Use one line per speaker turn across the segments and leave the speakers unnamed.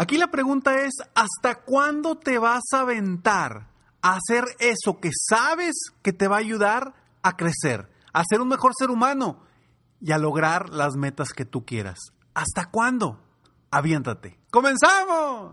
Aquí la pregunta es, ¿hasta cuándo te vas a aventar a hacer eso que sabes que te va a ayudar a crecer, a ser un mejor ser humano y a lograr las metas que tú quieras? ¿Hasta cuándo? Aviéntate. ¡Comenzamos!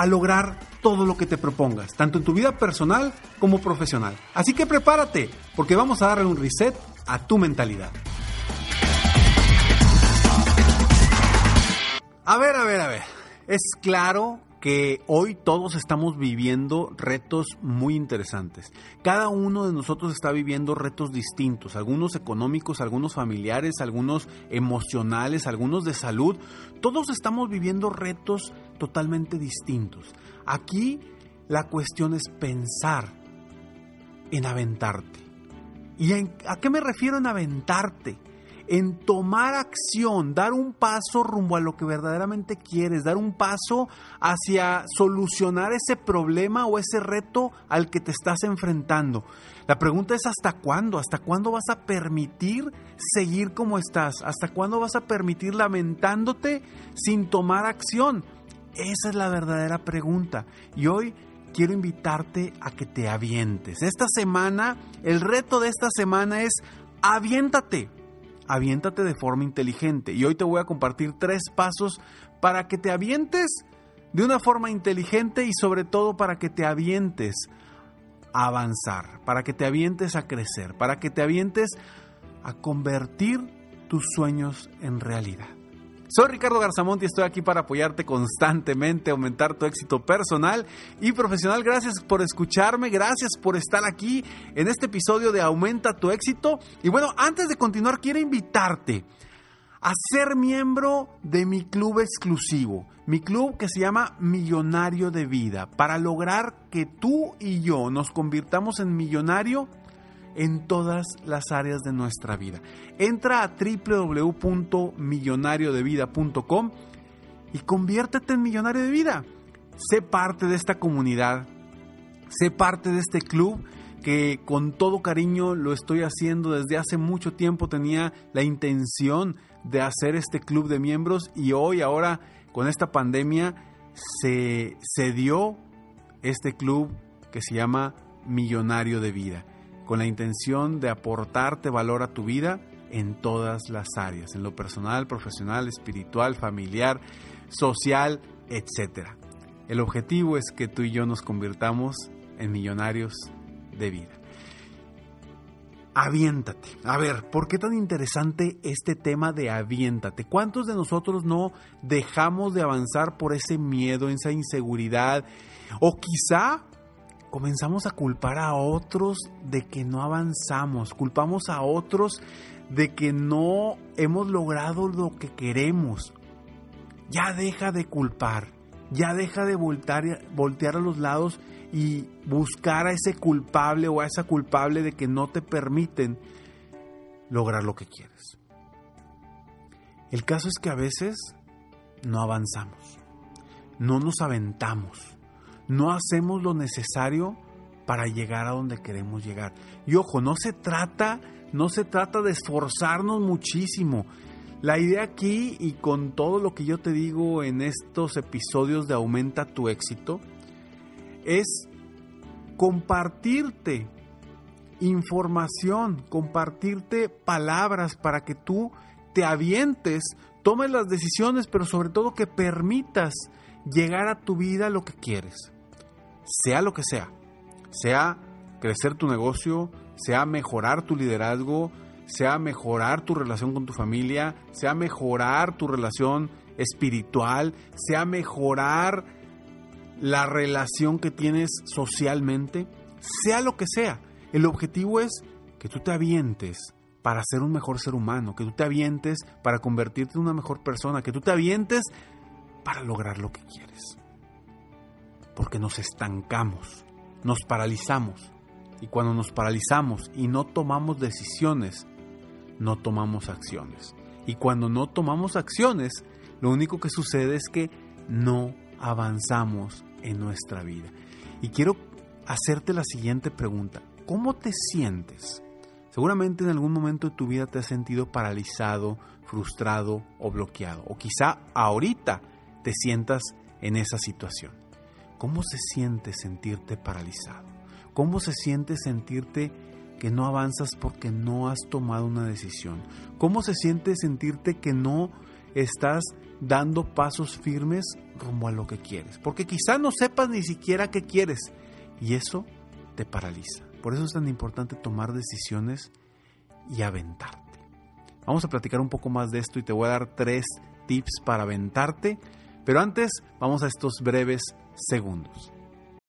a lograr todo lo que te propongas, tanto en tu vida personal como profesional. Así que prepárate, porque vamos a darle un reset a tu mentalidad. A ver, a ver, a ver. Es claro que hoy todos estamos viviendo retos muy interesantes. Cada uno de nosotros está viviendo retos distintos, algunos económicos, algunos familiares, algunos emocionales, algunos de salud. Todos estamos viviendo retos totalmente distintos. Aquí la cuestión es pensar en aventarte. ¿Y a qué me refiero en aventarte? En tomar acción, dar un paso rumbo a lo que verdaderamente quieres, dar un paso hacia solucionar ese problema o ese reto al que te estás enfrentando. La pregunta es hasta cuándo, hasta cuándo vas a permitir seguir como estás, hasta cuándo vas a permitir lamentándote sin tomar acción. Esa es la verdadera pregunta. Y hoy quiero invitarte a que te avientes. Esta semana, el reto de esta semana es aviéntate aviéntate de forma inteligente. Y hoy te voy a compartir tres pasos para que te avientes de una forma inteligente y sobre todo para que te avientes a avanzar, para que te avientes a crecer, para que te avientes a convertir tus sueños en realidad. Soy Ricardo Garzamont y estoy aquí para apoyarte constantemente, aumentar tu éxito personal y profesional. Gracias por escucharme, gracias por estar aquí en este episodio de Aumenta tu éxito. Y bueno, antes de continuar, quiero invitarte a ser miembro de mi club exclusivo, mi club que se llama Millonario de Vida, para lograr que tú y yo nos convirtamos en millonario en todas las áreas de nuestra vida. Entra a www.millonariodevida.com y conviértete en millonario de vida. Sé parte de esta comunidad, sé parte de este club que con todo cariño lo estoy haciendo desde hace mucho tiempo. Tenía la intención de hacer este club de miembros y hoy, ahora, con esta pandemia, se, se dio este club que se llama Millonario de Vida con la intención de aportarte valor a tu vida en todas las áreas, en lo personal, profesional, espiritual, familiar, social, etc. El objetivo es que tú y yo nos convirtamos en millonarios de vida. Aviéntate. A ver, ¿por qué tan interesante este tema de aviéntate? ¿Cuántos de nosotros no dejamos de avanzar por ese miedo, esa inseguridad? O quizá comenzamos a culpar a otros de que no avanzamos, culpamos a otros de que no hemos logrado lo que queremos. Ya deja de culpar, ya deja de voltear, voltear a los lados y buscar a ese culpable o a esa culpable de que no te permiten lograr lo que quieres. El caso es que a veces no avanzamos, no nos aventamos, no hacemos lo necesario para llegar a donde queremos llegar. Y ojo, no se trata, no se trata de esforzarnos muchísimo. La idea aquí y con todo lo que yo te digo en estos episodios de Aumenta tu éxito es compartirte información, compartirte palabras para que tú te avientes, tomes las decisiones, pero sobre todo que permitas llegar a tu vida lo que quieres, sea lo que sea, sea crecer tu negocio, sea mejorar tu liderazgo, sea mejorar tu relación con tu familia, sea mejorar tu relación espiritual, sea mejorar la relación que tienes socialmente, sea lo que sea. El objetivo es que tú te avientes para ser un mejor ser humano, que tú te avientes para convertirte en una mejor persona, que tú te avientes para lograr lo que quieres. Porque nos estancamos, nos paralizamos. Y cuando nos paralizamos y no tomamos decisiones, no tomamos acciones. Y cuando no tomamos acciones, lo único que sucede es que no avanzamos en nuestra vida. Y quiero hacerte la siguiente pregunta. ¿Cómo te sientes? Seguramente en algún momento de tu vida te has sentido paralizado, frustrado o bloqueado. O quizá ahorita te sientas en esa situación. ¿Cómo se siente sentirte paralizado? ¿Cómo se siente sentirte que no avanzas porque no has tomado una decisión? ¿Cómo se siente sentirte que no estás dando pasos firmes rumbo a lo que quieres? Porque quizá no sepas ni siquiera qué quieres y eso te paraliza. Por eso es tan importante tomar decisiones y aventarte. Vamos a platicar un poco más de esto y te voy a dar tres tips para aventarte, pero antes vamos a estos breves segundos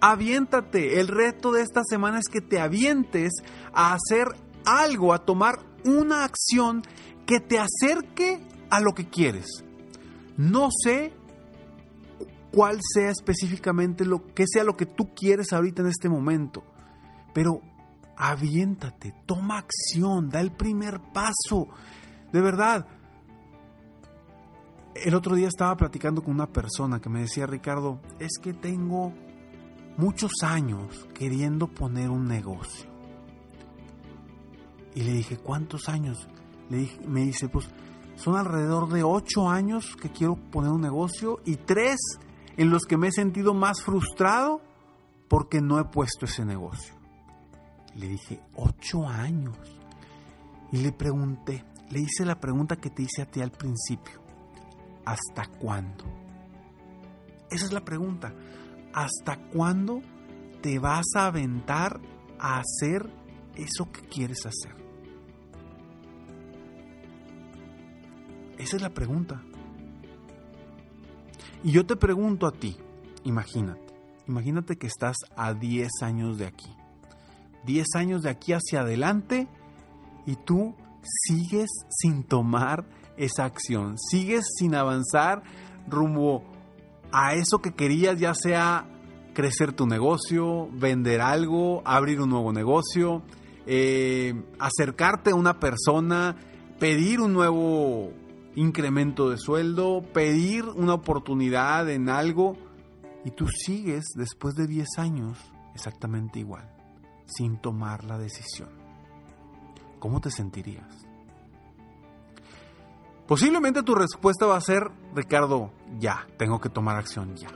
Aviéntate. El reto de esta semana es que te avientes a hacer algo, a tomar una acción que te acerque a lo que quieres. No sé cuál sea específicamente lo que sea lo que tú quieres ahorita en este momento, pero aviéntate, toma acción, da el primer paso. De verdad. El otro día estaba platicando con una persona que me decía, Ricardo, es que tengo muchos años queriendo poner un negocio. Y le dije, ¿cuántos años? Le dije, me dice, pues son alrededor de ocho años que quiero poner un negocio y tres en los que me he sentido más frustrado porque no he puesto ese negocio. Le dije, ocho años. Y le pregunté, le hice la pregunta que te hice a ti al principio. ¿Hasta cuándo? Esa es la pregunta. ¿Hasta cuándo te vas a aventar a hacer eso que quieres hacer? Esa es la pregunta. Y yo te pregunto a ti, imagínate, imagínate que estás a 10 años de aquí. 10 años de aquí hacia adelante y tú sigues sin tomar esa acción, sigues sin avanzar rumbo a eso que querías, ya sea crecer tu negocio, vender algo, abrir un nuevo negocio, eh, acercarte a una persona, pedir un nuevo incremento de sueldo, pedir una oportunidad en algo y tú sigues después de 10 años exactamente igual, sin tomar la decisión. ¿Cómo te sentirías? Posiblemente tu respuesta va a ser, Ricardo, ya, tengo que tomar acción ya.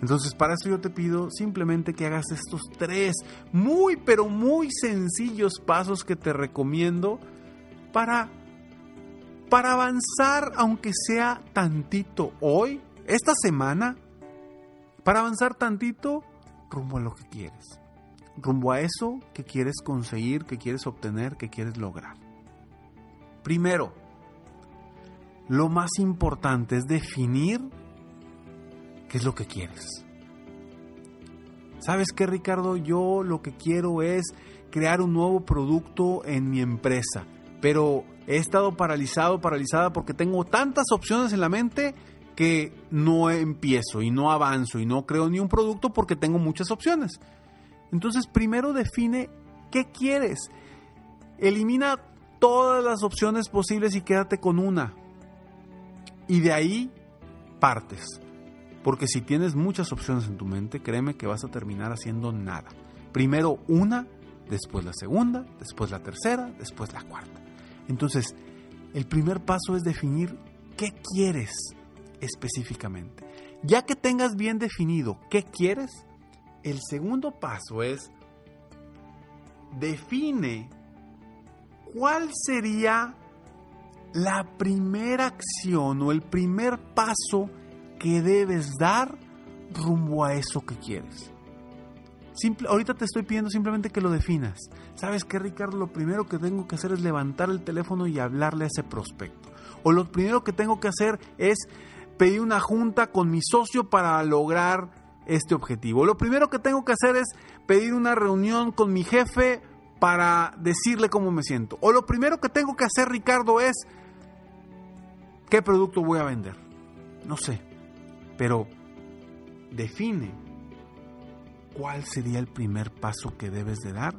Entonces, para eso yo te pido simplemente que hagas estos tres muy, pero muy sencillos pasos que te recomiendo para para avanzar, aunque sea tantito hoy, esta semana, para avanzar tantito rumbo a lo que quieres, rumbo a eso que quieres conseguir, que quieres obtener, que quieres lograr. Primero, lo más importante es definir qué es lo que quieres. ¿Sabes qué, Ricardo? Yo lo que quiero es crear un nuevo producto en mi empresa, pero he estado paralizado, paralizada porque tengo tantas opciones en la mente que no empiezo y no avanzo y no creo ni un producto porque tengo muchas opciones. Entonces, primero define qué quieres. Elimina todas las opciones posibles y quédate con una. Y de ahí partes. Porque si tienes muchas opciones en tu mente, créeme que vas a terminar haciendo nada. Primero una, después la segunda, después la tercera, después la cuarta. Entonces, el primer paso es definir qué quieres específicamente. Ya que tengas bien definido qué quieres, el segundo paso es define cuál sería la primera acción o el primer paso que debes dar rumbo a eso que quieres ahorita te estoy pidiendo simplemente que lo definas. ¿Sabes qué, Ricardo? Lo primero que tengo que hacer es levantar el teléfono y hablarle a ese prospecto. O lo primero que tengo que hacer es pedir una junta con mi socio para lograr este objetivo. Lo primero que tengo que hacer es pedir una reunión con mi jefe para decirle cómo me siento. O lo primero que tengo que hacer, Ricardo, es qué producto voy a vender. No sé, pero define cuál sería el primer paso que debes de dar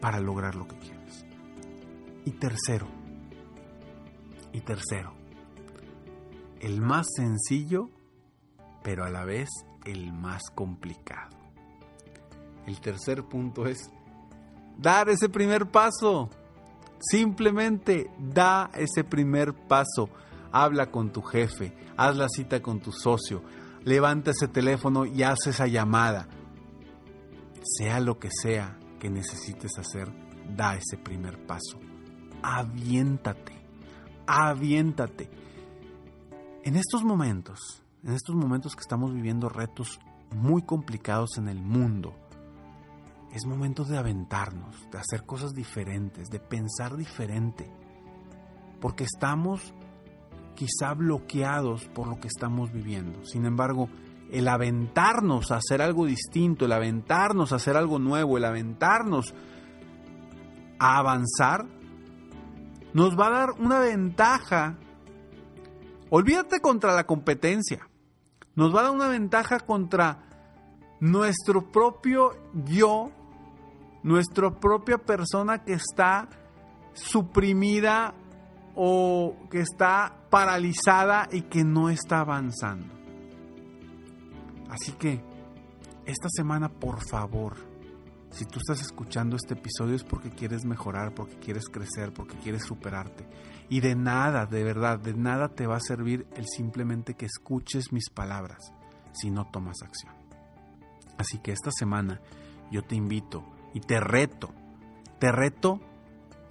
para lograr lo que quieres. Y tercero, y tercero, el más sencillo, pero a la vez el más complicado. El tercer punto es dar ese primer paso. Simplemente da ese primer paso. Habla con tu jefe, haz la cita con tu socio, levanta ese teléfono y haz esa llamada. Sea lo que sea que necesites hacer, da ese primer paso. Aviéntate, aviéntate. En estos momentos, en estos momentos que estamos viviendo retos muy complicados en el mundo, es momento de aventarnos, de hacer cosas diferentes, de pensar diferente, porque estamos quizá bloqueados por lo que estamos viviendo. Sin embargo, el aventarnos a hacer algo distinto, el aventarnos a hacer algo nuevo, el aventarnos a avanzar, nos va a dar una ventaja. Olvídate contra la competencia. Nos va a dar una ventaja contra nuestro propio yo, nuestra propia persona que está suprimida o que está paralizada y que no está avanzando. Así que, esta semana, por favor, si tú estás escuchando este episodio es porque quieres mejorar, porque quieres crecer, porque quieres superarte. Y de nada, de verdad, de nada te va a servir el simplemente que escuches mis palabras si no tomas acción. Así que esta semana yo te invito Y te reto, te reto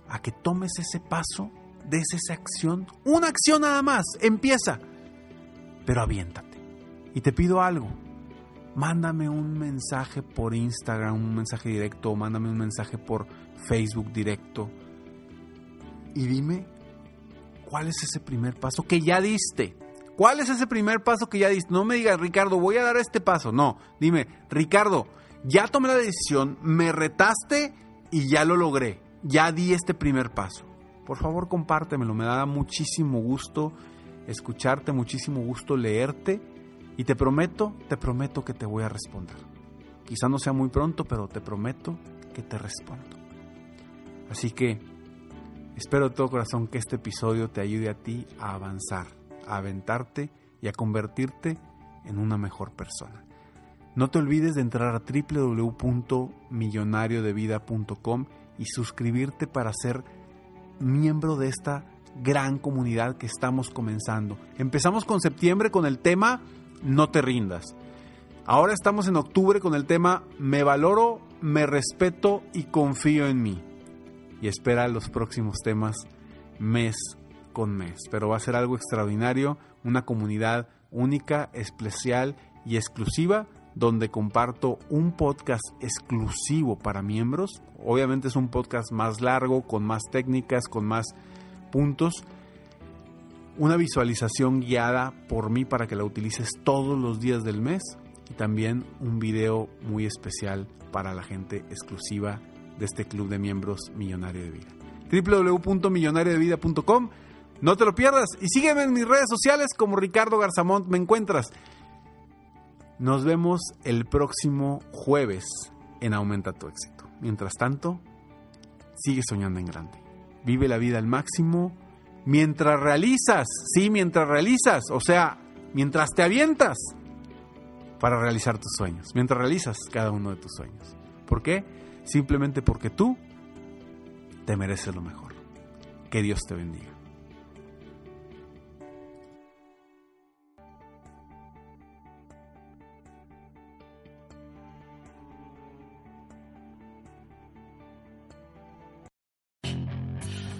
a que tomes ese paso, des esa acción, una acción nada más, empieza, pero aviéntate. Y te pido algo, mándame un mensaje por Instagram, un mensaje directo, mándame un mensaje por Facebook directo y dime cuál es ese primer paso que ya diste. ¿Cuál es ese primer paso que ya diste? No me digas, Ricardo, voy a dar este paso. No, dime, Ricardo, ya tomé la decisión, me retaste y ya lo logré. Ya di este primer paso. Por favor, compártemelo. Me da muchísimo gusto escucharte, muchísimo gusto leerte. Y te prometo, te prometo que te voy a responder. Quizá no sea muy pronto, pero te prometo que te respondo. Así que espero de todo corazón que este episodio te ayude a ti a avanzar a aventarte y a convertirte en una mejor persona. No te olvides de entrar a www.millonariodevida.com y suscribirte para ser miembro de esta gran comunidad que estamos comenzando. Empezamos con septiembre con el tema No te rindas. Ahora estamos en octubre con el tema Me valoro, me respeto y confío en mí. Y espera los próximos temas mes con mes, pero va a ser algo extraordinario, una comunidad única, especial y exclusiva donde comparto un podcast exclusivo para miembros. Obviamente es un podcast más largo, con más técnicas, con más puntos. Una visualización guiada por mí para que la utilices todos los días del mes. Y también un video muy especial para la gente exclusiva de este club de miembros Millonario de Vida. www.millonariodevida.com no te lo pierdas y sígueme en mis redes sociales como Ricardo Garzamont me encuentras. Nos vemos el próximo jueves en Aumenta tu éxito. Mientras tanto, sigue soñando en grande. Vive la vida al máximo mientras realizas, sí, mientras realizas, o sea, mientras te avientas para realizar tus sueños, mientras realizas cada uno de tus sueños. ¿Por qué? Simplemente porque tú te mereces lo mejor. Que Dios te bendiga.